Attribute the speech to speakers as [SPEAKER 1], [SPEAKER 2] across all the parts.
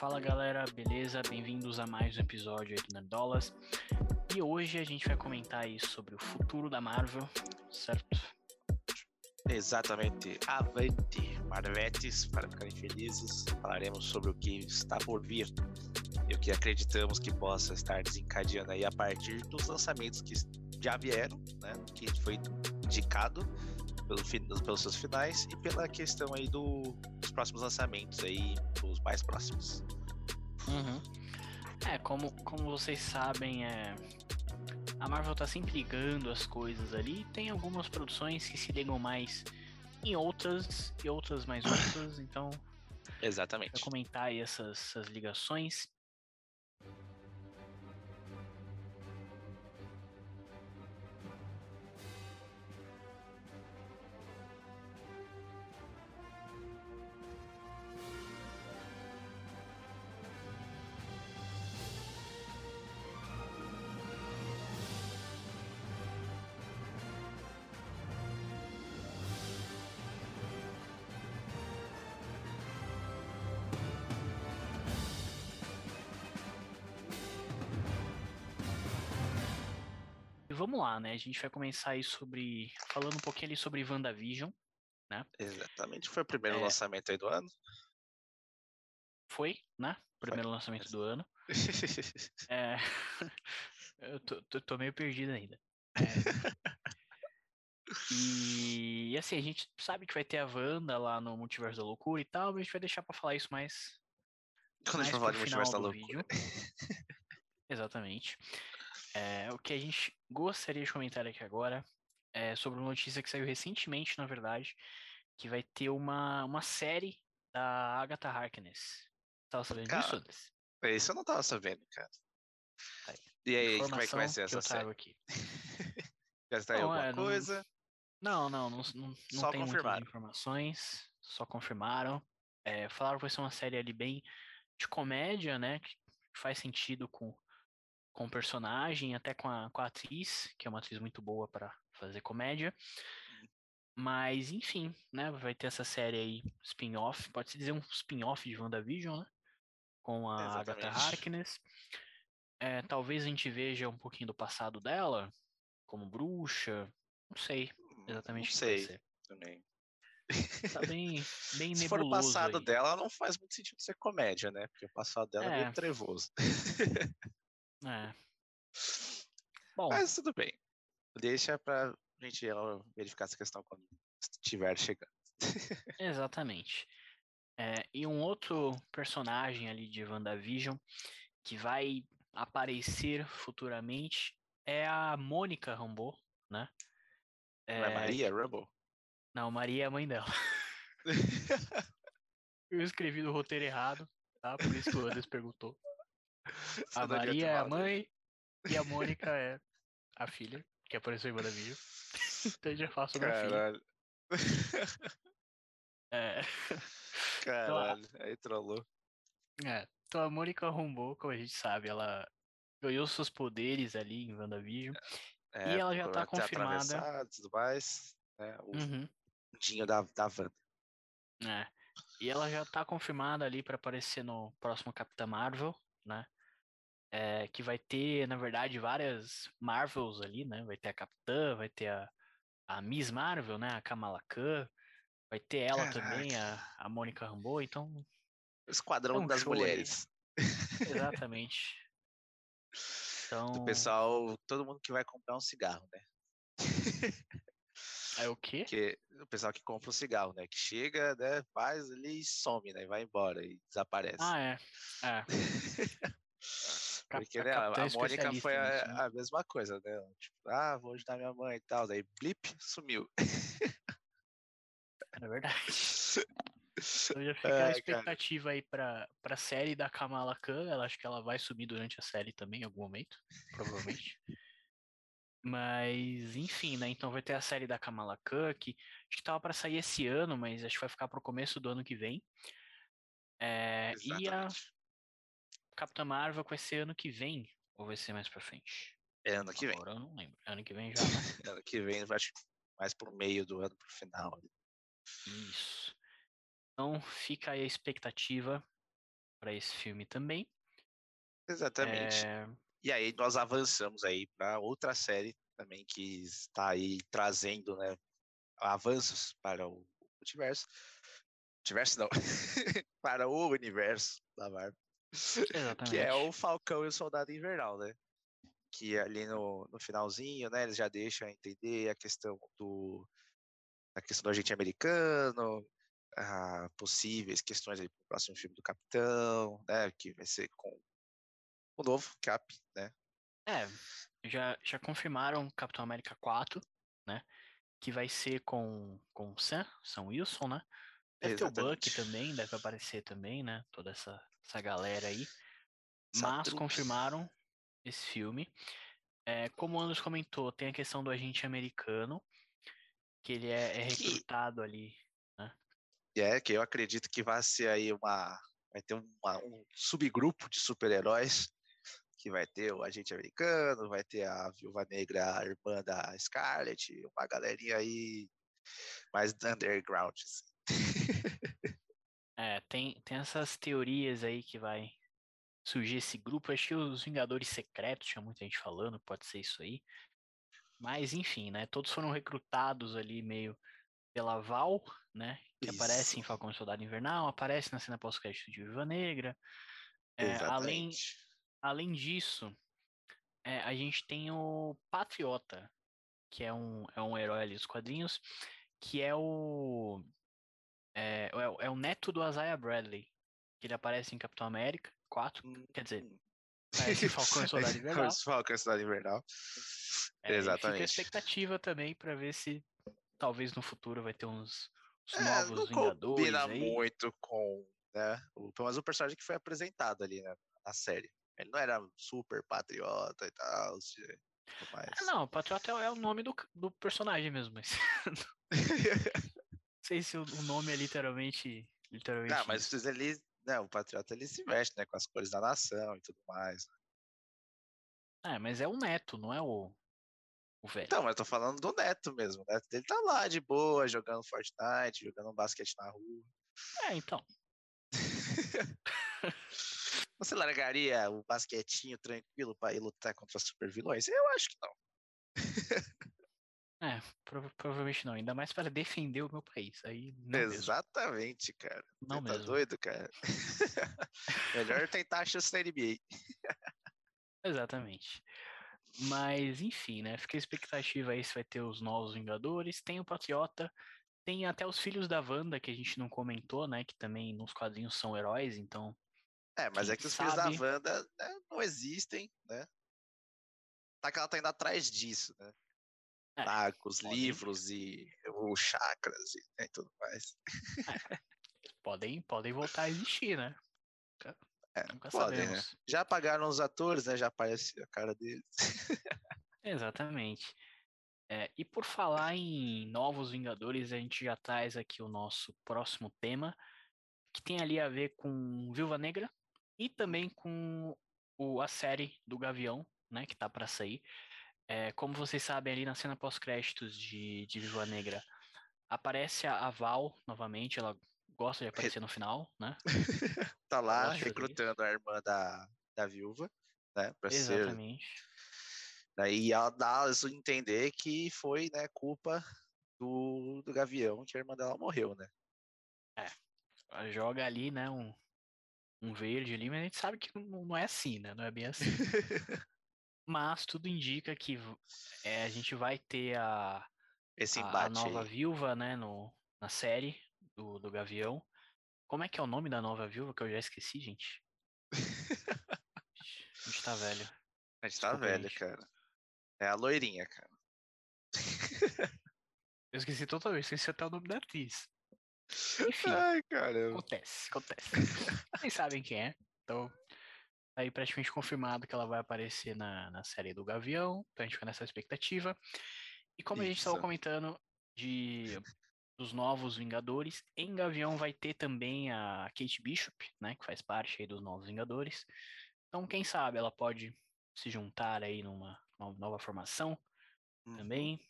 [SPEAKER 1] Fala galera, beleza? Bem-vindos a mais um episódio do Nerdolas. E hoje a gente vai comentar aí sobre o futuro da Marvel, certo?
[SPEAKER 2] Exatamente. Avante, Marvetes, para ficarem felizes. Falaremos sobre o que está por vir e o que acreditamos que possa estar desencadeando aí a partir dos lançamentos que já vieram, né? Que foi indicado pelo, pelos seus finais e pela questão aí do, dos próximos lançamentos aí, os mais próximos.
[SPEAKER 1] Uhum. É, como, como vocês sabem, é, a Marvel tá sempre ligando as coisas ali. Tem algumas produções que se ligam mais em outras e outras mais outras, então.
[SPEAKER 2] Exatamente.
[SPEAKER 1] Vou comentar aí essas, essas ligações. Vamos lá, né? A gente vai começar aí sobre. falando um pouquinho ali sobre WandaVision, né?
[SPEAKER 2] Exatamente, foi o primeiro é... lançamento aí do ano.
[SPEAKER 1] Foi, né? Primeiro foi. lançamento do ano. é... Eu tô, tô, tô, meio perdido ainda. É... E, e, assim, a gente sabe que vai ter a Wanda lá no Multiverso da Loucura e tal, mas a gente vai deixar pra falar isso mais.
[SPEAKER 2] Quando mais a gente falar de Multiverso da Loucura.
[SPEAKER 1] Exatamente. É, o que a gente gostaria de comentar aqui agora é sobre uma notícia que saiu recentemente, na verdade, que vai ter uma, uma série da Agatha Harkness. Tava sabendo cara, disso?
[SPEAKER 2] Isso eu não tava sabendo, cara. Aí. E aí, como é que vai ser essa série? Aqui. Já está aí alguma é, coisa?
[SPEAKER 1] Não, não, não, não, não só tem muitas informações, só confirmaram. É, falaram que vai ser uma série ali bem de comédia, né? Que faz sentido com com o personagem, até com a, com a atriz, que é uma atriz muito boa para fazer comédia. Mas, enfim, né? Vai ter essa série aí, spin-off, pode-se dizer um spin-off de WandaVision, né? Com a Exatamente. Agatha Harkness. É, talvez a gente veja um pouquinho do passado dela, como bruxa. Não sei exatamente
[SPEAKER 2] não sei também.
[SPEAKER 1] Tá bem, bem Se
[SPEAKER 2] for o passado aí. dela, não faz muito sentido ser comédia, né? Porque o passado dela é, é meio trevoso.
[SPEAKER 1] É.
[SPEAKER 2] Bom. Mas tudo bem. Deixa pra gente verificar essa questão quando estiver chegando.
[SPEAKER 1] Exatamente. É, e um outro personagem ali de WandaVision que vai aparecer futuramente é a Mônica Rambeau, né?
[SPEAKER 2] É... Não é Maria Rambeau?
[SPEAKER 1] Não, Maria é a mãe dela. Eu escrevi no roteiro errado, tá? Por isso que o Anderson perguntou. a Maria é a mãe e a Mônica é a filha, que apareceu em WandaVision. então já faço sobre Caralho. a filha.
[SPEAKER 2] É. Caralho, então, aí trollou.
[SPEAKER 1] É, então a Mônica arrombou, como a gente sabe, ela ganhou seus poderes ali em WandaVision. É, e ela já tá confirmada.
[SPEAKER 2] Tudo mais, né, o uhum. dinho da, da Wanda.
[SPEAKER 1] É. E ela já tá confirmada ali para aparecer no próximo Capitã Marvel, né? É, que vai ter, na verdade, várias Marvels ali, né? Vai ter a Capitã, vai ter a, a Miss Marvel, né? A Kamala Khan, vai ter ela Caraca. também, a, a Mônica Rambeau, então...
[SPEAKER 2] O Esquadrão é um das Mulheres.
[SPEAKER 1] Exatamente.
[SPEAKER 2] Então... O pessoal, todo mundo que vai comprar um cigarro, né?
[SPEAKER 1] É o quê?
[SPEAKER 2] Que, o pessoal que compra um cigarro, né? Que chega, né? Faz ali e some, né? Vai embora e desaparece.
[SPEAKER 1] Ah, é. É.
[SPEAKER 2] Porque né, a, Mônica foi a, né? a, mesma coisa, né? Tipo, ah, vou ajudar minha mãe e tal. Daí, blip, sumiu.
[SPEAKER 1] É verdade. Então já fica é, a expectativa cara. aí pra, pra série da Kamala Khan. Ela acho que ela vai sumir durante a série também, em algum momento, provavelmente. mas, enfim, né? Então vai ter a série da Kamala Khan, que acho que tava pra sair esse ano, mas acho que vai ficar pro começo do ano que vem. É, e a Capitã Marvel vai ser ano que vem, ou vai ser mais pra frente?
[SPEAKER 2] É ano que
[SPEAKER 1] Agora
[SPEAKER 2] vem.
[SPEAKER 1] eu não lembro. Ano que vem já. Né?
[SPEAKER 2] ano que vem, acho mais pro meio do ano, pro final.
[SPEAKER 1] Isso. Então fica aí a expectativa para esse filme também.
[SPEAKER 2] Exatamente. É... E aí nós avançamos aí para outra série também que está aí trazendo, né, avanços para o multiverso. Multiverso não, para o universo da Marvel. Exatamente. Que é o Falcão e o Soldado Invernal, né? Que ali no, no finalzinho, né, eles já deixam entender a questão do a questão do agente americano, a possíveis questões aí para o próximo filme do Capitão, né, que vai ser com o novo Cap, né?
[SPEAKER 1] É, já, já confirmaram Capitão América 4, né? Que vai ser com, com Sam, Sam Wilson, né? Deve Exatamente. ter o Buck também, deve aparecer também, né? Toda essa, essa galera aí. Mas confirmaram esse filme. É, como o Anderson comentou, tem a questão do agente americano, que ele é, é recrutado ali, né?
[SPEAKER 2] É, que eu acredito que vai ser aí uma. Vai ter uma, um subgrupo de super-heróis que vai ter o agente americano, vai ter a viúva negra, a irmã da Scarlet, uma galerinha aí mais underground. Assim.
[SPEAKER 1] é, tem, tem essas teorias aí que vai surgir esse grupo. Acho que os Vingadores Secretos, tinha muita gente falando, pode ser isso aí. Mas enfim, né? Todos foram recrutados ali meio pela Val, né? Que isso. aparece em Falcão Soldado Invernal, aparece na cena pós-crédito de Viúva Negra. É, além, além disso, é, a gente tem o Patriota, que é um, é um herói ali dos quadrinhos, que é o. É, é, é o neto do Isaiah Bradley, que ele aparece em Capitão América 4, hum, quer dizer, Falcão e Soldado Invernal.
[SPEAKER 2] Falcão e Soldado Invernal.
[SPEAKER 1] É, Exatamente. Fica a expectativa também para ver se talvez no futuro vai ter uns, uns é, novos não Vingadores. Combina
[SPEAKER 2] aí. muito com, né? O, mas o personagem que foi apresentado ali, né, na série. Ele não era super patriota e tal.
[SPEAKER 1] Mas... Ah, não, patriota é o nome do, do personagem mesmo, mas. não sei se o, nome é literalmente. literalmente
[SPEAKER 2] não, mas ele. Né, o patriota ele se veste né, com as cores da nação e tudo mais.
[SPEAKER 1] É, mas é o neto, não é o, o velho.
[SPEAKER 2] Então, mas eu tô falando do neto mesmo. O neto dele tá lá de boa, jogando Fortnite, jogando basquete na rua.
[SPEAKER 1] É, então.
[SPEAKER 2] Você largaria o basquetinho tranquilo para ir lutar contra super vilões? Eu acho que não.
[SPEAKER 1] É, prov provavelmente não. Ainda mais para defender o meu país. Aí
[SPEAKER 2] Exatamente,
[SPEAKER 1] mesmo.
[SPEAKER 2] cara. Não Você tá mesmo. tá doido, cara? Melhor tentar a chance na NBA.
[SPEAKER 1] Exatamente. Mas, enfim, né? Fica a expectativa aí se vai ter os novos Vingadores. Tem o Patriota. Tem até os filhos da Wanda, que a gente não comentou, né? Que também nos quadrinhos são heróis, então
[SPEAKER 2] é, mas é que os sabe... filhos da Wanda né, não existem, né? Tá que ela tá indo atrás disso, né? É, tá, com os livros e os chakras e, né, tudo mais.
[SPEAKER 1] É, podem, podem voltar a existir, né?
[SPEAKER 2] É, Nunca podem, né? Já apagaram os atores, né? Já aparece a cara deles.
[SPEAKER 1] Exatamente. É, e por falar em novos Vingadores, a gente já traz aqui o nosso próximo tema, que tem ali a ver com Viúva Negra, e também com o, a série do Gavião, né, que tá para sair. É, como vocês sabem, ali na cena pós-créditos de, de Viva Negra, aparece a, Val novamente, ela gosta de aparecer no final, né?
[SPEAKER 2] tá lá recrutando a irmã da, da viúva, né? Pra
[SPEAKER 1] Exatamente.
[SPEAKER 2] Ser... Daí ela dá a entender que foi, né, culpa do, do Gavião que a irmã dela morreu, né?
[SPEAKER 1] É. Ela joga ali, né, um, um verde ali, mas a gente sabe que não é assim, né? Não é bem assim. mas tudo indica que é, a gente vai ter a,
[SPEAKER 2] Esse a, a
[SPEAKER 1] nova viúva, né, no, na série do, do Gavião. Como é que é o nome da nova viúva que eu já esqueci, gente? a gente tá velho.
[SPEAKER 2] A gente tá velho, gente. cara. É a loirinha, cara.
[SPEAKER 1] eu esqueci totalmente, esqueci até o nome da atriz. Enfim,
[SPEAKER 2] Ai, caramba.
[SPEAKER 1] acontece, acontece. Vocês sabem quem é. Então, tá aí praticamente confirmado que ela vai aparecer na, na série do Gavião. Então a gente fica nessa expectativa. E como Isso. a gente estava comentando de dos novos Vingadores, em Gavião vai ter também a Kate Bishop, né, que faz parte aí dos novos Vingadores. Então, quem sabe ela pode se juntar aí numa, numa nova formação uhum. também.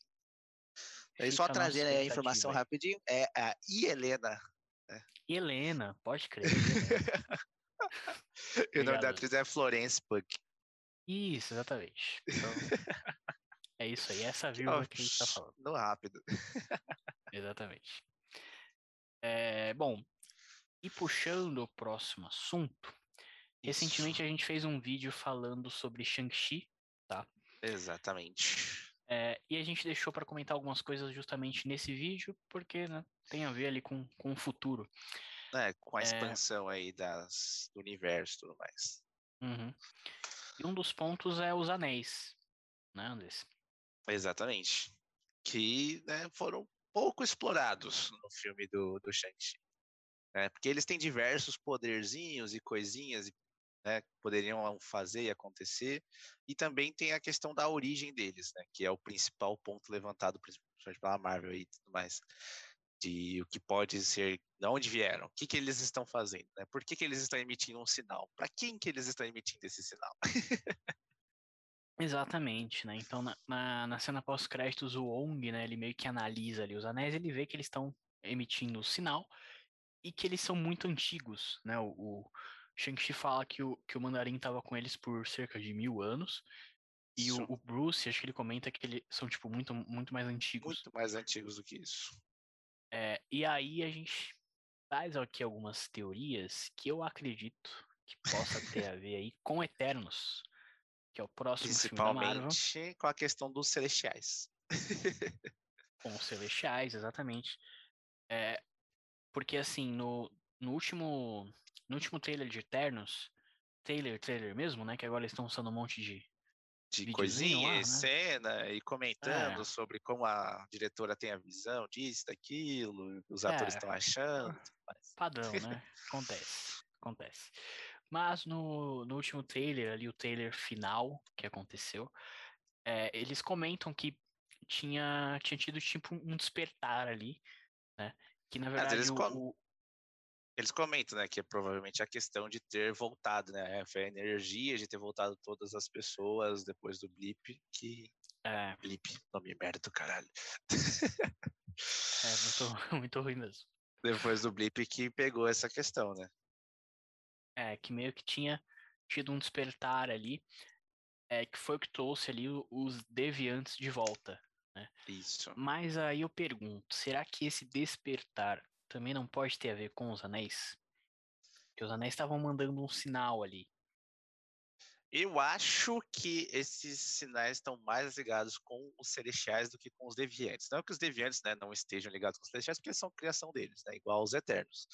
[SPEAKER 2] E só trazendo a informação rapidinho, é a Helena.
[SPEAKER 1] Né? Helena, pode crer.
[SPEAKER 2] e o nome da atriz é Florence Pugh.
[SPEAKER 1] Isso, exatamente. Então, é isso aí, essa vírgula que a gente tá falando.
[SPEAKER 2] No rápido.
[SPEAKER 1] exatamente. É, bom, e puxando o próximo assunto, recentemente a gente fez um vídeo falando sobre Shang-Chi, tá?
[SPEAKER 2] Exatamente.
[SPEAKER 1] É, e a gente deixou para comentar algumas coisas justamente nesse vídeo, porque né, tem a ver ali com, com o futuro.
[SPEAKER 2] É, com a é. expansão é... aí das, do universo e tudo mais.
[SPEAKER 1] Uhum. E um dos pontos é os anéis, né, Andrés?
[SPEAKER 2] Exatamente. Que né, foram pouco explorados no filme do, do Shang-Chi. Né? Porque eles têm diversos poderzinhos e coisinhas né, poderiam fazer e acontecer. E também tem a questão da origem deles, né, que é o principal ponto levantado principalmente pela Marvel e tudo mais. De o que pode ser, de onde vieram, o que, que eles estão fazendo, né? Por que, que eles estão emitindo um sinal? Para quem que eles estão emitindo esse sinal?
[SPEAKER 1] Exatamente, né? Então, na, na, na cena pós-créditos, o Ong, né, ele meio que analisa ali os anéis, ele vê que eles estão emitindo o sinal e que eles são muito antigos, né? O, o, Shang-Chi fala que o, que o Mandarim estava com eles por cerca de mil anos. E o, o, Bruce, acho que ele comenta que eles são, tipo, muito, muito mais antigos.
[SPEAKER 2] Muito mais antigos do que isso.
[SPEAKER 1] É, e aí a gente traz aqui algumas teorias que eu acredito que possa ter a ver aí com Eternos, que é o próximo filme da Marvel.
[SPEAKER 2] Principalmente com a questão dos Celestiais.
[SPEAKER 1] com os Celestiais, exatamente. É, porque, assim, no, no último no último trailer de Eternos, trailer, trailer mesmo, né? Que agora eles estão usando um monte de.
[SPEAKER 2] De coisinha, lá, né? cena, e comentando é. sobre como a diretora tem a visão disso, daquilo, os atores estão é. achando.
[SPEAKER 1] Padrão, né? Acontece. Acontece. Mas no, no último trailer, ali, o trailer final que aconteceu, é, eles comentam que tinha, tinha tido tipo um despertar ali, né? Que na verdade o,
[SPEAKER 2] eles comentam, né, que é provavelmente a questão de ter voltado, né, foi a energia de ter voltado todas as pessoas depois do blip que
[SPEAKER 1] é.
[SPEAKER 2] blip, nome merda do caralho.
[SPEAKER 1] é muito, muito ruim mesmo.
[SPEAKER 2] Depois do blip que pegou essa questão, né?
[SPEAKER 1] É, que meio que tinha tido um despertar ali, é, que foi o que trouxe ali os deviantes de volta, né?
[SPEAKER 2] Isso.
[SPEAKER 1] Mas aí eu pergunto, será que esse despertar também não pode ter a ver com os anéis? Que os anéis estavam mandando um sinal ali.
[SPEAKER 2] Eu acho que esses sinais estão mais ligados com os celestiais do que com os deviantes. Não que os deviantes né, não estejam ligados com os celestiais, porque são criação deles, né, igual os eternos.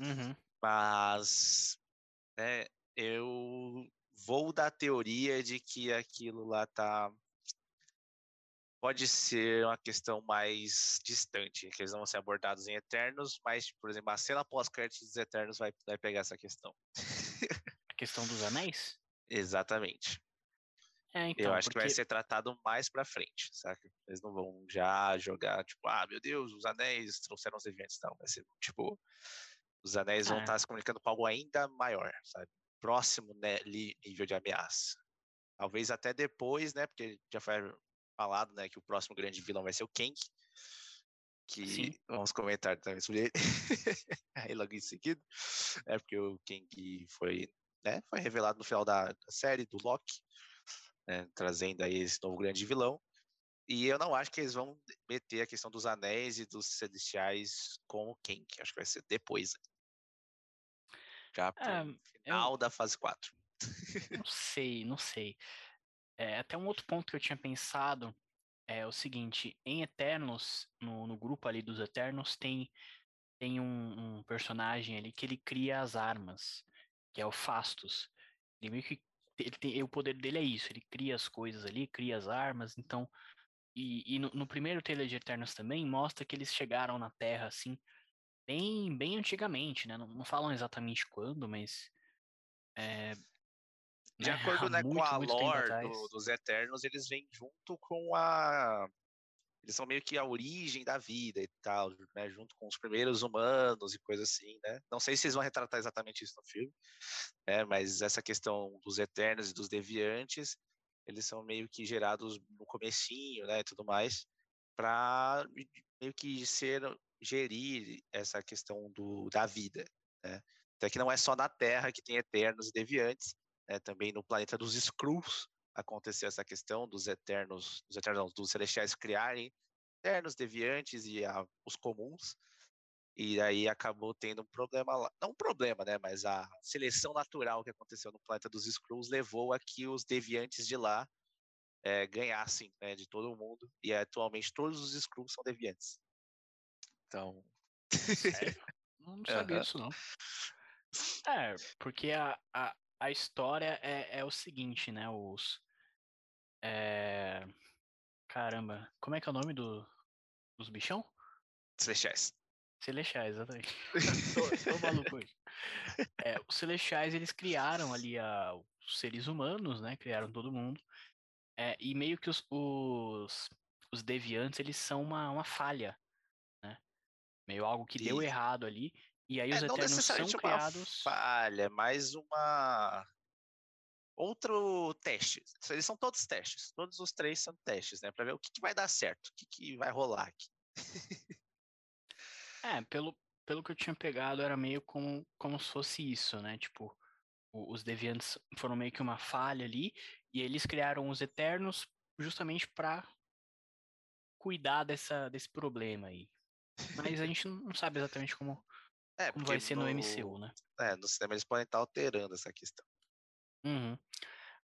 [SPEAKER 1] Uhum.
[SPEAKER 2] Mas né, eu vou da teoria de que aquilo lá tá pode ser uma questão mais distante, que eles não vão ser abordados em Eternos, mas, por exemplo, a cena pós-créditos dos Eternos vai, vai pegar essa questão.
[SPEAKER 1] A questão dos anéis?
[SPEAKER 2] Exatamente.
[SPEAKER 1] É, então,
[SPEAKER 2] eu acho
[SPEAKER 1] porque...
[SPEAKER 2] que vai ser tratado mais pra frente, saca? Eles não vão já jogar, tipo, ah, meu Deus, os anéis trouxeram os eventos, não. Vai ser, tipo, os anéis vão estar é. se comunicando com algo ainda maior, sabe? Próximo né, nível de ameaça. Talvez até depois, né? Porque já foi falado, né, que o próximo grande vilão vai ser o Kang, que Sim. vamos comentar também sobre ele aí logo em seguida, é porque o Kang foi, né, foi revelado no final da, da série do Loki, né, trazendo aí esse novo grande vilão. E eu não acho que eles vão meter a questão dos anéis e dos celestiais com o Kang, acho que vai ser depois. Já pro é, final eu... da fase 4.
[SPEAKER 1] Não sei, não sei. É, até um outro ponto que eu tinha pensado é o seguinte: em Eternos, no, no grupo ali dos Eternos, tem, tem um, um, personagem ali que ele cria as armas, que é o Fastos. Ele meio que. Ele tem, o poder dele é isso, ele cria as coisas ali, cria as armas, então. E, e no, no, primeiro trailer de Eternos também mostra que eles chegaram na Terra assim, bem, bem antigamente, né? Não, não falam exatamente quando, mas é,
[SPEAKER 2] de né? acordo né, muito, com a lore do, dos Eternos, eles vêm junto com a. Eles são meio que a origem da vida e tal, né? Junto com os primeiros humanos e coisa assim, né? Não sei se eles vão retratar exatamente isso no filme, né? Mas essa questão dos Eternos e dos Deviantes, eles são meio que gerados no comecinho, né? E tudo mais, para meio que ser gerir essa questão do, da vida, né? Até que não é só na Terra que tem Eternos e Deviantes, né? também no planeta dos Skrulls aconteceu essa questão dos Eternos, dos Eternos, dos Celestiais criarem Eternos, Deviantes e a, os comuns. E aí acabou tendo um problema lá. Não um problema, né? Mas a seleção natural que aconteceu no planeta dos Skrulls levou a que os deviantes de lá é, ganhassem né, de todo mundo. E atualmente todos os Skrulls são deviantes. Então.
[SPEAKER 1] Sério? Não sabia uhum. disso, não. É, porque a, a, a história é, é o seguinte, né? Os. É... Caramba, como é que é o nome do, dos bichão?
[SPEAKER 2] Celestiais.
[SPEAKER 1] Celestiais, exatamente. tô, tô maluco hoje. É, os Celestiais, eles criaram ali a, os seres humanos, né? Criaram todo mundo. É, e meio que os, os, os, deviantes, eles são uma, uma falha, né? Meio algo que e... deu errado ali. E aí é, os Eternos são criados...
[SPEAKER 2] falha, mas uma... Outro teste. Eles são todos testes. Todos os três são testes, né? Pra ver o que, que vai dar certo, o que, que vai rolar aqui.
[SPEAKER 1] É, pelo, pelo que eu tinha pegado, era meio como, como se fosse isso, né? Tipo, os Deviantes foram meio que uma falha ali, e eles criaram os Eternos justamente para cuidar dessa, desse problema aí. Mas a gente não sabe exatamente como, é, como vai ser no, no, MCU, né?
[SPEAKER 2] É, no cinema eles podem estar alterando essa questão.
[SPEAKER 1] Uhum.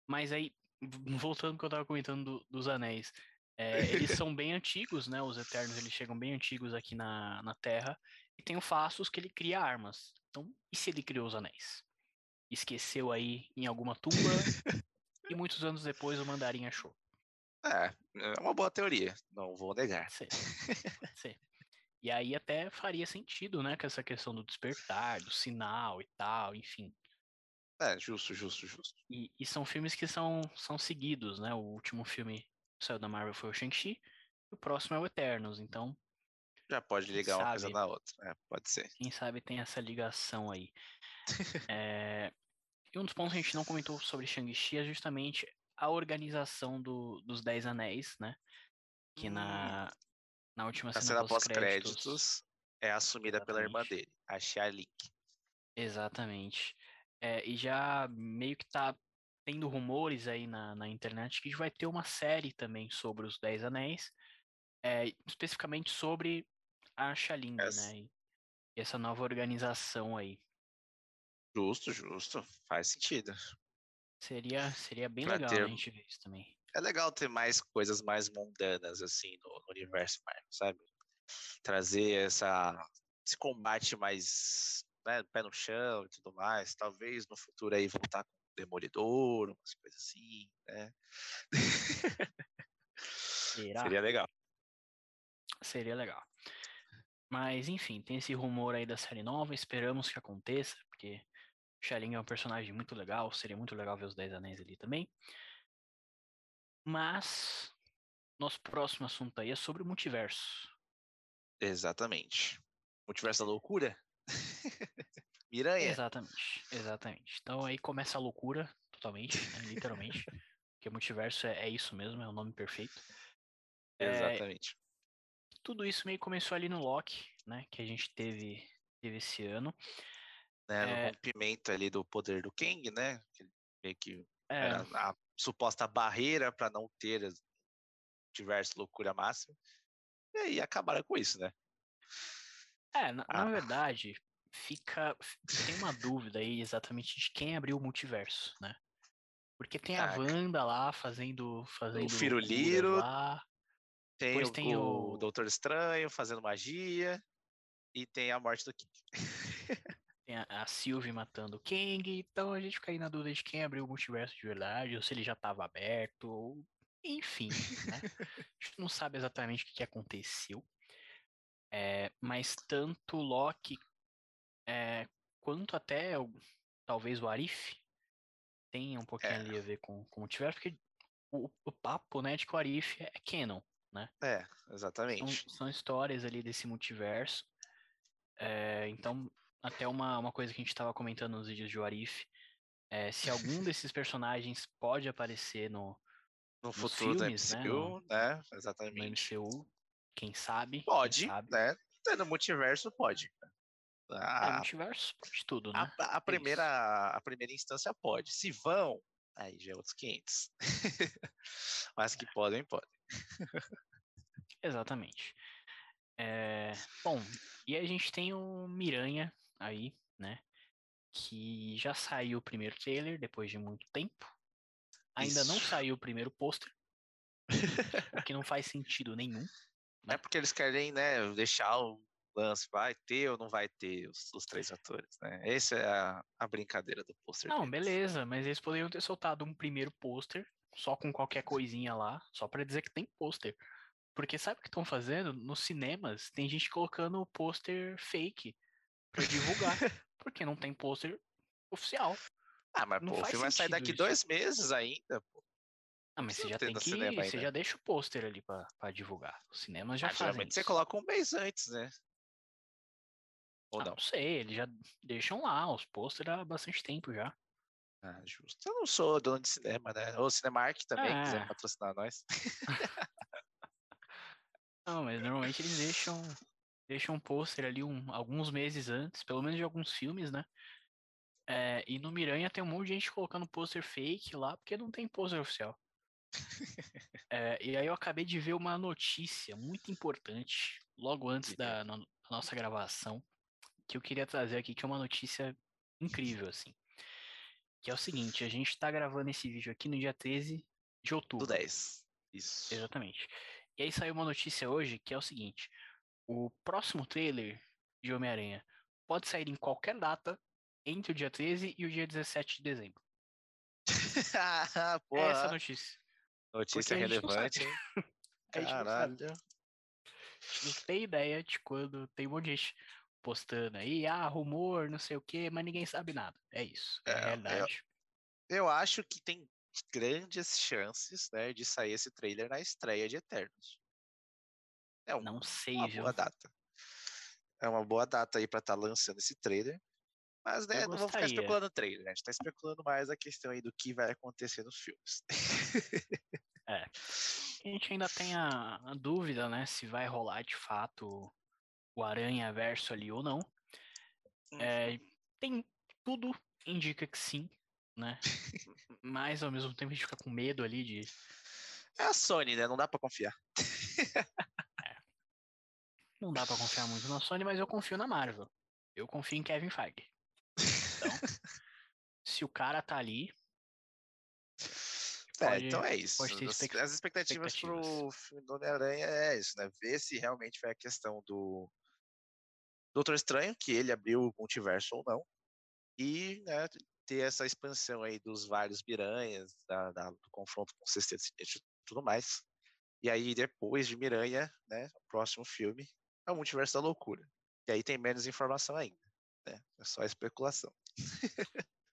[SPEAKER 1] Mas aí, voltando ao que eu tava comentando do, dos anéis, é, eles são bem antigos, né? Os Eternos, eles chegam bem antigos aqui na, na Terra. E tem o Fastos que ele cria armas. Então, e se ele criou os anéis? Esqueceu aí em alguma tumba e muitos anos depois o Mandarim achou.
[SPEAKER 2] É, é uma boa teoria, não vou negar.
[SPEAKER 1] Sim, sim. E aí até faria sentido, né, com essa questão do despertar, do sinal e tal, enfim.
[SPEAKER 2] É, justo, justo, justo.
[SPEAKER 1] E, e são filmes que são, são seguidos, né? O último filme saiu da Marvel foi o Shang-Chi, e o próximo é o Eternos, então.
[SPEAKER 2] Já pode ligar uma coisa na outra, é, pode ser.
[SPEAKER 1] Quem sabe tem essa ligação aí. é, e um dos pontos que a gente não comentou sobre Shang-Chi é justamente a organização do, dos Dez Anéis, né? Que hum. na, na última
[SPEAKER 2] cena, cena pós-créditos é assumida exatamente. pela irmã dele, a Ling.
[SPEAKER 1] Exatamente. É, e já meio que tá tendo rumores aí na, na internet que vai ter uma série também sobre os Dez Anéis, é, especificamente sobre a Xaling, né? E essa nova organização aí.
[SPEAKER 2] Justo, justo. Faz sentido.
[SPEAKER 1] Seria, seria bem pra legal ter... a gente ver isso também.
[SPEAKER 2] É legal ter mais coisas mais mundanas, assim, no, no universo Marvel, sabe? Trazer essa, esse combate mais né, pé no chão e tudo mais. Talvez no futuro aí voltar com Demolidor, umas coisas assim, né? Seria legal.
[SPEAKER 1] Seria legal. Mas, enfim, tem esse rumor aí da série nova, esperamos que aconteça, porque Xaling é um personagem muito legal, seria muito legal ver os Dez Anéis ali também. Mas, nosso próximo assunto aí é sobre o multiverso.
[SPEAKER 2] Exatamente. Multiverso da loucura? Miranha.
[SPEAKER 1] Exatamente, exatamente. Então aí começa a loucura, totalmente, né, literalmente. porque multiverso é, é, isso mesmo, é o nome perfeito.
[SPEAKER 2] É, exatamente.
[SPEAKER 1] Tudo isso meio começou ali no Loki, né? Que a gente teve, teve esse ano.
[SPEAKER 2] Né, no é... rompimento ali do poder do Kang, né? Que meio que é. a suposta barreira para não ter diversa loucura máxima. E aí acabaram com isso, né?
[SPEAKER 1] É, na, ah. na verdade, fica. Tem uma dúvida aí exatamente de quem abriu o multiverso, né? Porque tem a Wanda lá fazendo. fazendo o
[SPEAKER 2] Firuliro. Tem, o, tem o, o Doutor Estranho fazendo magia. E tem a morte do King.
[SPEAKER 1] tem a, a Sylvie matando o Kang. Então a gente fica aí na dúvida de quem abriu o multiverso de verdade, ou se ele já estava aberto, ou. Enfim, né? a gente não sabe exatamente o que, que aconteceu. É, mas tanto Loki é, quanto até o, talvez o Arif tenha um pouquinho é. ali a ver com, com o multiverso, porque o, o papo, né, de que o Arif é canon, né?
[SPEAKER 2] É, exatamente.
[SPEAKER 1] São, são histórias ali desse multiverso. É, então, até uma, uma coisa que a gente estava comentando nos vídeos de Arif, é, se algum desses personagens pode aparecer no,
[SPEAKER 2] no futuro filmes, do MCU, né? né? Exatamente.
[SPEAKER 1] No MCU, quem sabe?
[SPEAKER 2] Pode,
[SPEAKER 1] quem sabe.
[SPEAKER 2] né? No multiverso pode.
[SPEAKER 1] Ah, é, multiverso pode tudo, né?
[SPEAKER 2] A, a é primeira, a primeira instância pode. Se vão, aí já é outros 500. Mas que podem, podem.
[SPEAKER 1] Exatamente. É, bom, e a gente tem o Miranha aí, né? Que já saiu o primeiro trailer depois de muito tempo. Ainda Isso. não saiu o primeiro pôster. o que não faz sentido nenhum.
[SPEAKER 2] Né? É porque eles querem, né, deixar o lance, vai ter ou não vai ter os, os três atores, né? Essa é a, a brincadeira do pôster.
[SPEAKER 1] Não, deles. beleza, mas eles poderiam ter soltado um primeiro pôster, só com qualquer coisinha lá, só para dizer que tem pôster. Porque sabe o que estão fazendo? Nos cinemas, tem gente colocando o pôster fake pra divulgar. porque não tem pôster oficial.
[SPEAKER 2] Ah, mas não pô, o filme vai sair daqui isso. dois meses ainda, pô.
[SPEAKER 1] Ah, mas você já tem que. Você já deixa o pôster ali pra, pra divulgar. Os cinemas já ah, fazem. Geralmente
[SPEAKER 2] isso. você coloca um mês antes, né?
[SPEAKER 1] Ou ah, não? não sei, eles já deixam lá os pôster há bastante tempo já.
[SPEAKER 2] Ah, justo. Eu não sou dono de cinema, né? Ou Cinemark também, é. quiser patrocinar nós.
[SPEAKER 1] não, mas normalmente eles deixam deixam um pôster ali um, alguns meses antes, pelo menos de alguns filmes, né? É, e no Miranha tem um monte de gente colocando pôster fake lá, porque não tem pôster oficial. é, e aí eu acabei de ver uma notícia muito importante, logo antes da, da nossa gravação, que eu queria trazer aqui, que é uma notícia incrível, assim. Que é o seguinte, a gente está gravando esse vídeo aqui no dia 13 de outubro.
[SPEAKER 2] Do 10. Isso.
[SPEAKER 1] Exatamente. E aí saiu uma notícia hoje que é o seguinte: o próximo trailer de Homem-Aranha pode sair em qualquer data entre o dia 13 e o dia 17 de dezembro. é essa notícia.
[SPEAKER 2] Notícia relevante, hein? Caralho.
[SPEAKER 1] Não tem ideia de quando tem um monte de gente postando aí, ah, rumor, não sei o que, mas ninguém sabe nada. É isso, é, é a realidade.
[SPEAKER 2] Eu, eu, acho que tem grandes chances, né, de sair esse trailer na estreia de Eternos.
[SPEAKER 1] É uma, não sei,
[SPEAKER 2] uma boa data. É uma boa data aí para estar tá lançando esse trailer. Mas, né, não vamos ficar especulando o trailer, né? A gente tá especulando mais a questão aí do que vai acontecer nos filmes.
[SPEAKER 1] é. A gente ainda tem a, a, dúvida, né, se vai rolar de fato o Aranha Verso ali ou não. É, tem tudo indica que sim, né? Mas ao mesmo tempo a gente fica com medo ali de.
[SPEAKER 2] É a Sony, né? Não dá para confiar.
[SPEAKER 1] é. Não dá para confiar muito na Sony, mas eu confio na Marvel. Eu confio em Kevin Feige. Então, se o cara tá ali.
[SPEAKER 2] É, pode, então é isso. As, expectativas, expectativas pro filme do Homem-Aranha é isso, né? Ver se realmente vai a questão do Doutor Estranho, que ele abriu o multiverso ou não, e né, ter essa expansão aí dos vários Miranhas, da, da, do confronto com o Sexteto e tudo mais. E aí, depois de Miranha, né, o próximo filme é o Multiverso da Loucura. E aí tem menos informação ainda. Né? É só especulação.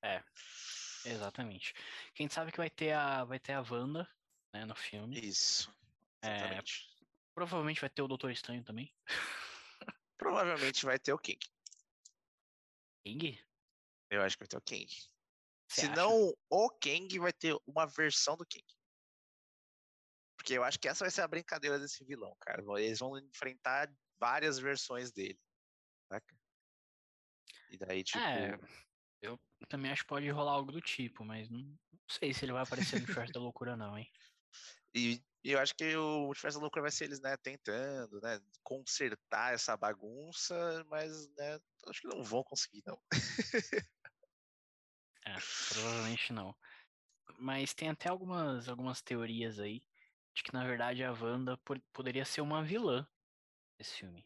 [SPEAKER 1] é, exatamente. Quem sabe que vai ter a, vai ter a Wanda né, no filme.
[SPEAKER 2] Isso.
[SPEAKER 1] É, provavelmente vai ter o Doutor Estranho também.
[SPEAKER 2] provavelmente vai ter o King.
[SPEAKER 1] King?
[SPEAKER 2] Eu acho que vai ter o King. Você Se acha? não o King, vai ter uma versão do King. Porque eu acho que essa vai ser a brincadeira desse vilão, cara. Eles vão enfrentar várias versões dele. Saca? E daí, tipo. É,
[SPEAKER 1] eu também acho que pode rolar algo do tipo, mas não, não sei se ele vai aparecer no Short da Loucura, não, hein?
[SPEAKER 2] E e eu acho que o Multiverso da Loucura vai ser eles, né, tentando, né, consertar essa bagunça, mas, né, acho que não vão conseguir, não.
[SPEAKER 1] é, provavelmente não. Mas tem até algumas, algumas teorias aí de que, na verdade, a Wanda poderia ser uma vilã desse filme.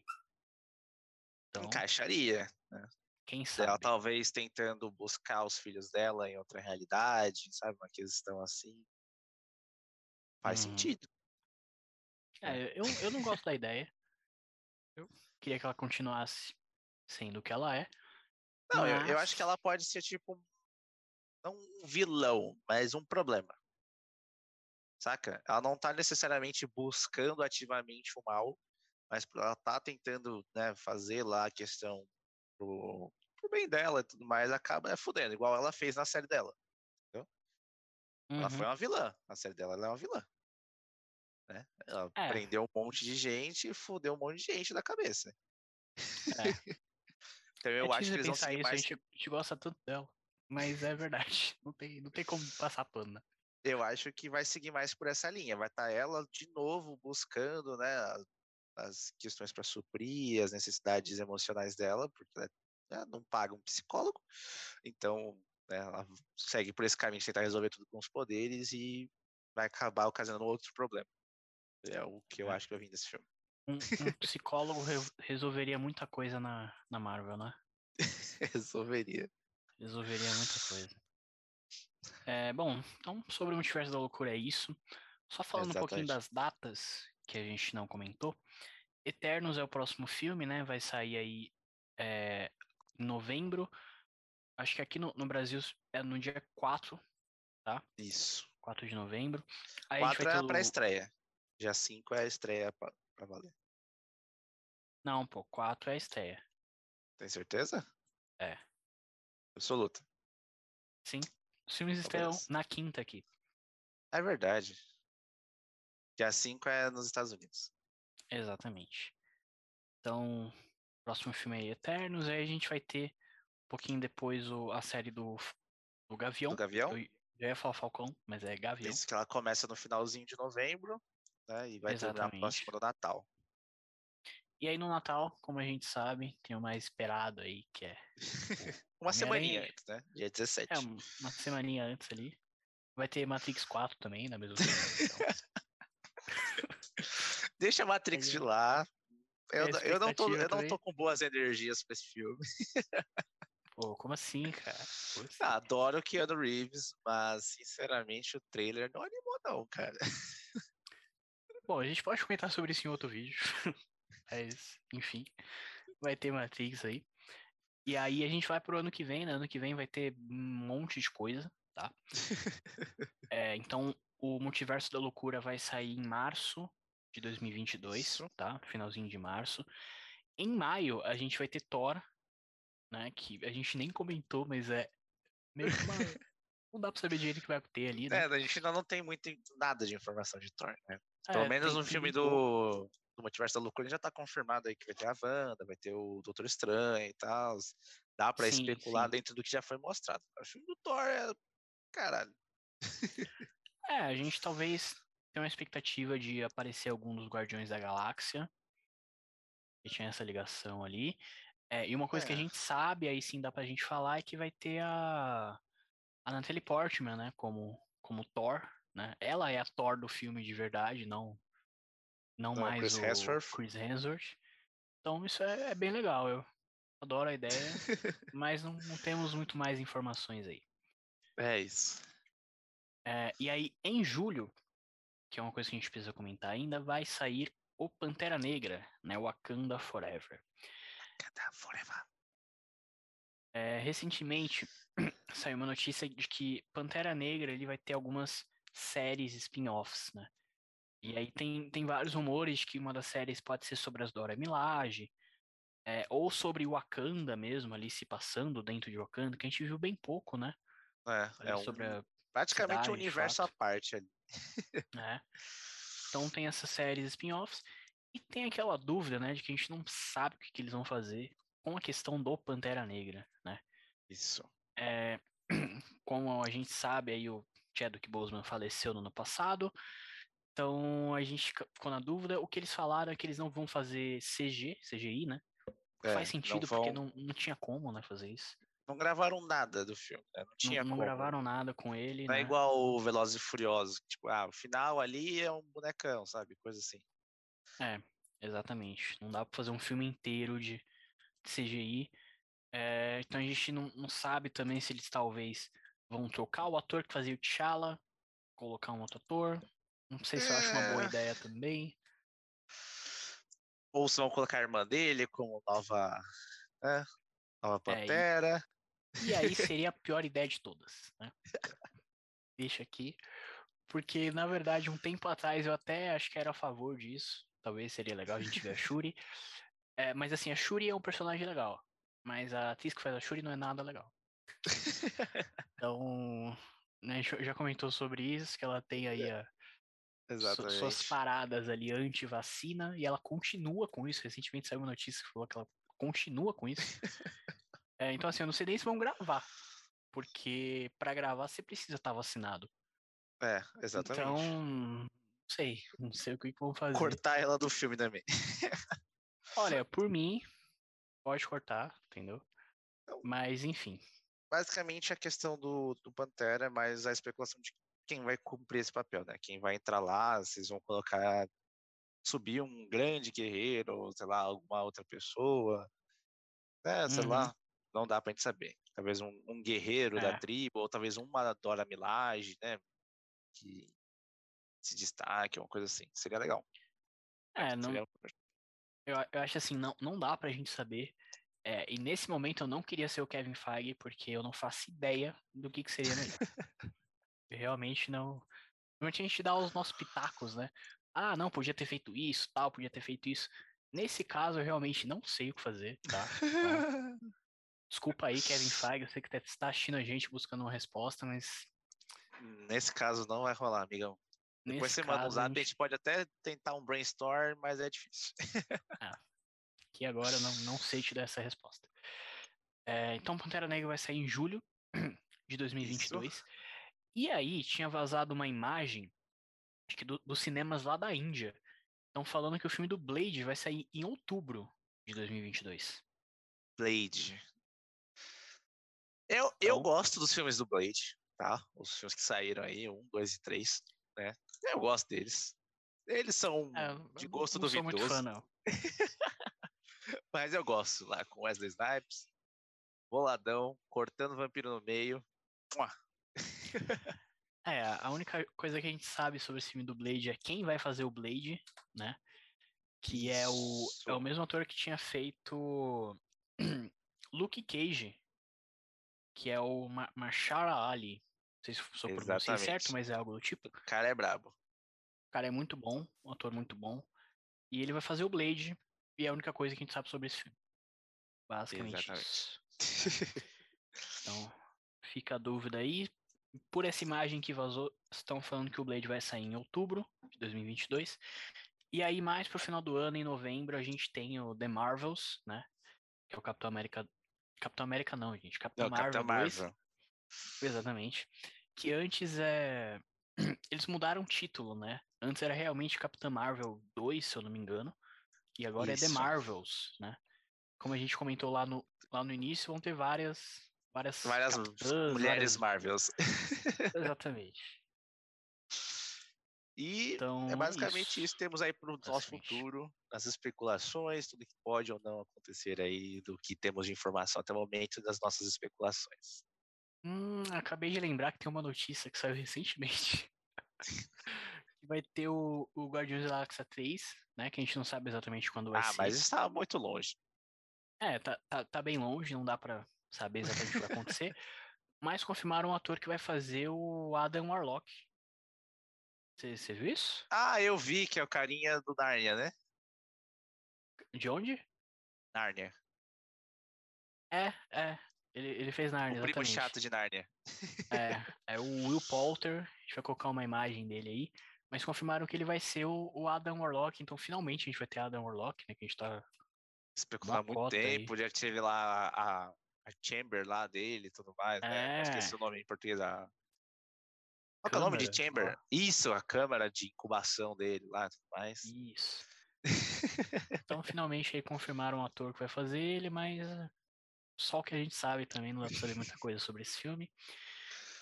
[SPEAKER 2] Então, Encaixaria, né?
[SPEAKER 1] Quem sabe?
[SPEAKER 2] Ela talvez tentando buscar os filhos dela em outra realidade, sabe? Uma questão assim. Faz hum. sentido.
[SPEAKER 1] É, eu, eu não gosto da ideia. Eu queria que ela continuasse sendo o que ela é.
[SPEAKER 2] Não, mas... eu, eu acho que ela pode ser tipo. Não um vilão, mas um problema. Saca? Ela não tá necessariamente buscando ativamente o mal, mas ela tá tentando né, fazer lá a questão pro, pro bem dela e tudo mais, acaba é, fudendo, igual ela fez na série dela. Entendeu? Uhum. Ela foi uhum. uma vilã. Na série dela ela é uma vilã. Né? Ela é. prendeu um monte de gente e fudeu um monte de gente da cabeça. É. Então eu é acho que eles vão seguir
[SPEAKER 1] isso,
[SPEAKER 2] mais...
[SPEAKER 1] a, gente, a gente gosta tanto dela. Mas é verdade. Não tem, não tem como passar pano. Né?
[SPEAKER 2] Eu acho que vai seguir mais por essa linha. Vai estar tá ela de novo buscando, né, as questões para suprir as necessidades emocionais dela, porque ela né, não paga um psicólogo. Então, né, ela segue por esse caminho de tentar resolver tudo com os poderes e vai acabar ocasionando outro problema. É o que eu é. acho que eu vim desse filme.
[SPEAKER 1] Um, um psicólogo re resolveria muita coisa na, na Marvel, né?
[SPEAKER 2] resolveria.
[SPEAKER 1] Resolveria muita coisa. É, bom, então sobre o Multiverso da Loucura é isso. Só falando Exatamente. um pouquinho das datas que a gente não comentou. Eternos é o próximo filme, né? Vai sair aí é, em novembro. Acho que aqui no, no, Brasil é no dia 4, tá?
[SPEAKER 2] Isso.
[SPEAKER 1] 4 de novembro.
[SPEAKER 2] Aí 4 é a pré-estreia. Dia 5 é a estreia pra, pra valer.
[SPEAKER 1] Não, pô, 4 é a estreia.
[SPEAKER 2] Tem certeza?
[SPEAKER 1] É.
[SPEAKER 2] Absoluta.
[SPEAKER 1] Sim. Os filmes estreiam na quinta aqui.
[SPEAKER 2] É verdade. Dia 5 é nos Estados Unidos.
[SPEAKER 1] Exatamente. Então, próximo filme é Eternos, aí a gente vai ter um pouquinho depois o, a série do, do Gavião.
[SPEAKER 2] Do Gavião?
[SPEAKER 1] Eu, eu ia falar Falcão, mas é Gavião.
[SPEAKER 2] Isso que ela começa no finalzinho de novembro, né? E vai Exatamente. terminar próximo do Natal.
[SPEAKER 1] E aí no Natal, como a gente sabe, tem o mais esperado aí, que é.
[SPEAKER 2] uma semaninha antes, né? Dia 17.
[SPEAKER 1] É, uma semaninha antes ali. Vai ter Matrix 4 também, na mesma então.
[SPEAKER 2] Deixa a Matrix de lá. Eu, eu, não tô, eu não tô com boas energias pra esse filme.
[SPEAKER 1] Pô, como assim, cara?
[SPEAKER 2] Assim? Adoro o Keanu Reeves, mas sinceramente o trailer não animou, não, cara.
[SPEAKER 1] Bom, a gente pode comentar sobre isso em outro vídeo. Mas, enfim, vai ter Matrix aí. E aí a gente vai pro ano que vem, né? Ano que vem vai ter um monte de coisa, tá? é, então, o Multiverso da Loucura vai sair em março de 2022, Isso. tá? Finalzinho de março. Em maio, a gente vai ter Thor, né? Que a gente nem comentou, mas é meio que uma... não dá pra saber direito o que vai ter ali, né?
[SPEAKER 2] É, a gente ainda não tem muito nada de informação de Thor, né? Pelo é, menos no filme do, do Multiverso da Loucura já tá confirmado aí que vai ter a Wanda, vai ter o Doutor Estranho e tal. Dá pra sim, especular sim. dentro do que já foi mostrado. O filme do Thor é. Caralho.
[SPEAKER 1] é, a gente talvez tenha uma expectativa de aparecer algum dos Guardiões da Galáxia. Que tinha essa ligação ali. É, e uma coisa é. que a é. gente sabe, aí sim dá pra gente falar, é que vai ter a, a Natalie Portman, né, como, como Thor, né? Ela é a Thor do filme de verdade, não não, não mais Chris o Hemsworth. Chris Hemsworth. Então isso é, é, bem legal, eu adoro a ideia, mas não, não, temos muito mais informações aí.
[SPEAKER 2] É isso.
[SPEAKER 1] É, e aí, em julho, que é uma coisa que a gente precisa comentar ainda, vai sair o Pantera Negra, né? Wakanda Forever.
[SPEAKER 2] Wakanda Forever.
[SPEAKER 1] É, recentemente saiu uma notícia de que Pantera Negra ele vai ter algumas séries spin-offs, né? E aí tem, tem vários rumores que uma das séries pode ser sobre as Dora Milaje, é, ou sobre Wakanda mesmo, ali se passando dentro de Wakanda, que a gente viu bem pouco, né?
[SPEAKER 2] É, é um, praticamente cidade, um universo à parte ali.
[SPEAKER 1] é. Então tem essas séries spin-offs, e tem aquela dúvida, né, de que a gente não sabe o que, que eles vão fazer com a questão do Pantera Negra, né?
[SPEAKER 2] Isso.
[SPEAKER 1] É, como a gente sabe, aí o Chadwick Boseman faleceu no ano passado, então a gente ficou na dúvida. O que eles falaram é que eles não vão fazer CG, CGI, né? É, Faz sentido, não vão... porque não, não tinha como né, fazer isso.
[SPEAKER 2] Não gravaram nada do filme, né? Não tinha
[SPEAKER 1] não,
[SPEAKER 2] não
[SPEAKER 1] gravaram nada com ele.
[SPEAKER 2] Não
[SPEAKER 1] é
[SPEAKER 2] né? é igual o Velozes e Furiosos, tipo, ah, o final ali é um bonecão, sabe? Coisa assim.
[SPEAKER 1] É, exatamente. Não dá pra fazer um filme inteiro de, de CGI. É, então a gente não, não sabe também se eles talvez vão trocar o ator que fazia o T'Challa, colocar um outro ator. Não sei se eu acho uma boa é. ideia também.
[SPEAKER 2] Ou se vão colocar a irmã dele como nova, né? nova Pantera.
[SPEAKER 1] É, e... e... aí seria a pior ideia de todas, né? Deixa aqui. Porque, na verdade, um tempo atrás eu até acho que era a favor disso. Talvez seria legal a gente ver a Shuri. É, mas assim, a Shuri é um personagem legal. Mas a atriz que faz a Shuri não é nada legal. Então, né, já comentou sobre isso, que ela tem aí a, Exatamente. suas paradas ali anti-vacina e ela continua com isso. Recentemente saiu uma notícia que falou que ela continua com isso. É, então, assim, eu não sei nem se vão gravar. Porque para gravar você precisa estar vacinado.
[SPEAKER 2] É, exatamente.
[SPEAKER 1] Então, não sei. Não sei o que, que vão fazer.
[SPEAKER 2] Cortar ela do filme também.
[SPEAKER 1] Olha, por mim, pode cortar, entendeu? Mas, enfim.
[SPEAKER 2] Basicamente, a questão do, do Pantera é mais a especulação de quem vai cumprir esse papel, né? Quem vai entrar lá, vocês vão colocar. subir um grande guerreiro, sei lá, alguma outra pessoa. Né? Sei uhum. lá, não dá pra gente saber. Talvez um, um guerreiro é. da tribo, ou talvez uma Dora Milaje, né? Que se destaque, uma coisa assim. Seria legal.
[SPEAKER 1] É, não. Seria... Eu, eu acho assim, não, não dá pra gente saber. É, e nesse momento eu não queria ser o Kevin Feige, porque eu não faço ideia do que, que seria melhor. realmente não. Normalmente a gente dá os nossos pitacos, né? Ah, não, podia ter feito isso, tal, podia ter feito isso. Nesse caso, eu realmente não sei o que fazer, tá? Desculpa aí, Kevin Feige, eu sei que está assistindo a gente buscando uma resposta, mas.
[SPEAKER 2] Nesse caso não vai rolar, amigão. Nesse Depois você caso, manda um zap, a gente... a gente pode até tentar um brainstorm, mas é difícil.
[SPEAKER 1] ah, aqui agora não, não sei te dar essa resposta. É, então, Pantera Negra vai sair em julho de 2022. Isso. E aí tinha vazado uma imagem acho que do, dos cinemas lá da Índia. Estão falando que o filme do Blade vai sair em outubro de 2022.
[SPEAKER 2] Blade. Eu, eu então gosto dos filmes do Blade, tá? Os filmes que saíram aí, um, dois e três, né? Eu gosto deles. Eles são é, de gosto não duvidoso. Sou muito fã, não. Mas eu gosto lá com Wesley Snipes, boladão, cortando vampiro no meio.
[SPEAKER 1] É, a única coisa que a gente sabe sobre esse filme do Blade é quem vai fazer o Blade, né? Que é o, é o mesmo ator que tinha feito Luke Cage, que é o Ma Mashara Ali. Não sei se sou pronunciei certo, mas é algo do tipo.
[SPEAKER 2] O cara é brabo.
[SPEAKER 1] O cara é muito bom, um ator muito bom. E ele vai fazer o Blade, e é a única coisa que a gente sabe sobre esse filme. Basicamente Exatamente. isso. então, fica a dúvida aí por essa imagem que vazou, estão falando que o Blade vai sair em outubro de 2022. E aí, mais pro final do ano, em novembro, a gente tem o The Marvels, né? Que é o Capitão América. Capitão América não, gente. Capitão não, Marvel. Capitão 2. Marvel. Exatamente. Que antes é. Eles mudaram o título, né? Antes era realmente Capitão Marvel 2, se eu não me engano. E agora Isso. é The Marvels, né? Como a gente comentou lá no, lá no início, vão ter várias Várias,
[SPEAKER 2] várias capitãs, mulheres várias... Marvels.
[SPEAKER 1] Exatamente.
[SPEAKER 2] E então, é basicamente isso. isso. Temos aí para o nosso futuro, as especulações, tudo que pode ou não acontecer aí, do que temos de informação até o momento das nossas especulações.
[SPEAKER 1] Hum, acabei de lembrar que tem uma notícia que saiu recentemente. vai ter o, o Guardiões da Galáxia 3, né? Que a gente não sabe exatamente quando vai
[SPEAKER 2] ah,
[SPEAKER 1] ser.
[SPEAKER 2] Ah, mas está muito longe.
[SPEAKER 1] É, tá, tá, tá bem longe, não dá para saber exatamente o que vai acontecer. Mas confirmaram um ator que vai fazer o Adam Warlock. Você viu isso?
[SPEAKER 2] Ah, eu vi que é o carinha do Narnia, né?
[SPEAKER 1] De onde?
[SPEAKER 2] Narnia.
[SPEAKER 1] É, é. Ele, ele fez Narnia. O primo exatamente.
[SPEAKER 2] chato de Narnia.
[SPEAKER 1] É, é o Will Poulter. A gente vai colocar uma imagem dele aí. Mas confirmaram que ele vai ser o, o Adam Warlock. Então finalmente a gente vai ter Adam Warlock, né? Que a gente tá.
[SPEAKER 2] Especular muito tempo. Aí. Já tive lá a, a chamber lá dele e tudo mais, é. né? esqueci o nome em português. A... Qual é o nome de chamber? Ah. Isso, a câmera de incubação dele lá e tudo mais.
[SPEAKER 1] Isso. então, finalmente aí confirmaram o ator que vai fazer ele, mas só o que a gente sabe também, não dá pra saber muita coisa sobre esse filme.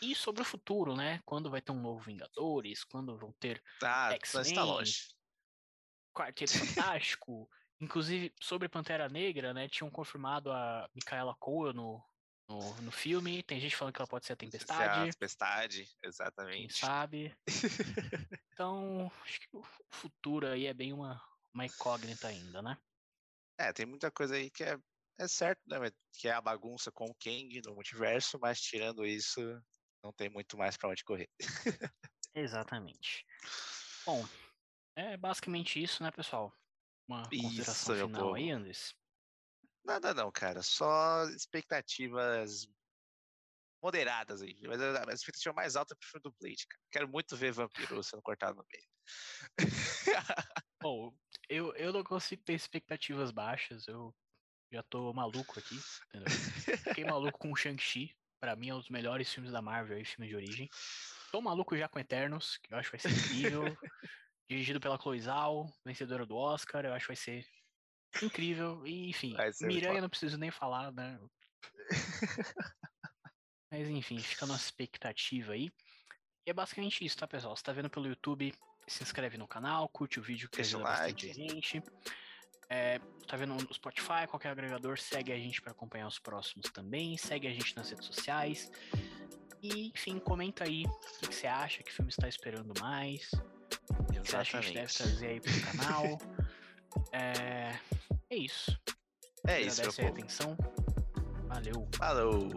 [SPEAKER 1] E sobre o futuro, né? Quando vai ter um novo Vingadores, quando vão ter
[SPEAKER 2] ah, X-Men, longe.
[SPEAKER 1] Quarteto Fantástico, Inclusive, sobre Pantera Negra, né? Tinham confirmado a Micaela Cole no, no, no, filme. Tem gente falando que ela pode ser a Tempestade.
[SPEAKER 2] a Tempestade, exatamente.
[SPEAKER 1] Quem sabe? então, acho que o futuro aí é bem uma, uma incógnita ainda, né?
[SPEAKER 2] É, tem muita coisa aí que é, é certo, né? Que é a bagunça com o Kang no multiverso, mas tirando isso, não tem muito mais para onde correr.
[SPEAKER 1] Exatamente. Bom, é basicamente isso, né, pessoal? Uma consideração Isso, final aí, Andres?
[SPEAKER 2] Nada não, cara. Só expectativas moderadas aí. Mas a expectativa mais alta é pro filme do Blade, cara. Quero muito ver vampiro sendo cortado no meio.
[SPEAKER 1] Bom, eu, eu não consigo ter expectativas baixas. Eu Já tô maluco aqui, entendeu? Fiquei maluco com o Shang-Chi. Pra mim é um dos melhores filmes da Marvel aí, filme de origem. Tô maluco já com Eternos, que eu acho que vai ser incrível. Dirigido pela Chloe Zhao, vencedora do Oscar, eu acho que vai ser incrível. E, enfim, Miranha não preciso nem falar, né? Mas enfim, fica a nossa expectativa aí. E é basicamente isso, tá, pessoal? Você tá vendo pelo YouTube, se inscreve no canal, curte o vídeo que ajuda like. bastante gente. É, tá vendo no Spotify, qualquer agregador, segue a gente para acompanhar os próximos também. Segue a gente nas redes sociais. E, enfim, comenta aí o que você acha, que filme está esperando mais. O que você acha que a gente deve trazer aí pro canal. é, é isso.
[SPEAKER 2] É isso,
[SPEAKER 1] Agradece a atenção. Valeu.
[SPEAKER 2] Falou.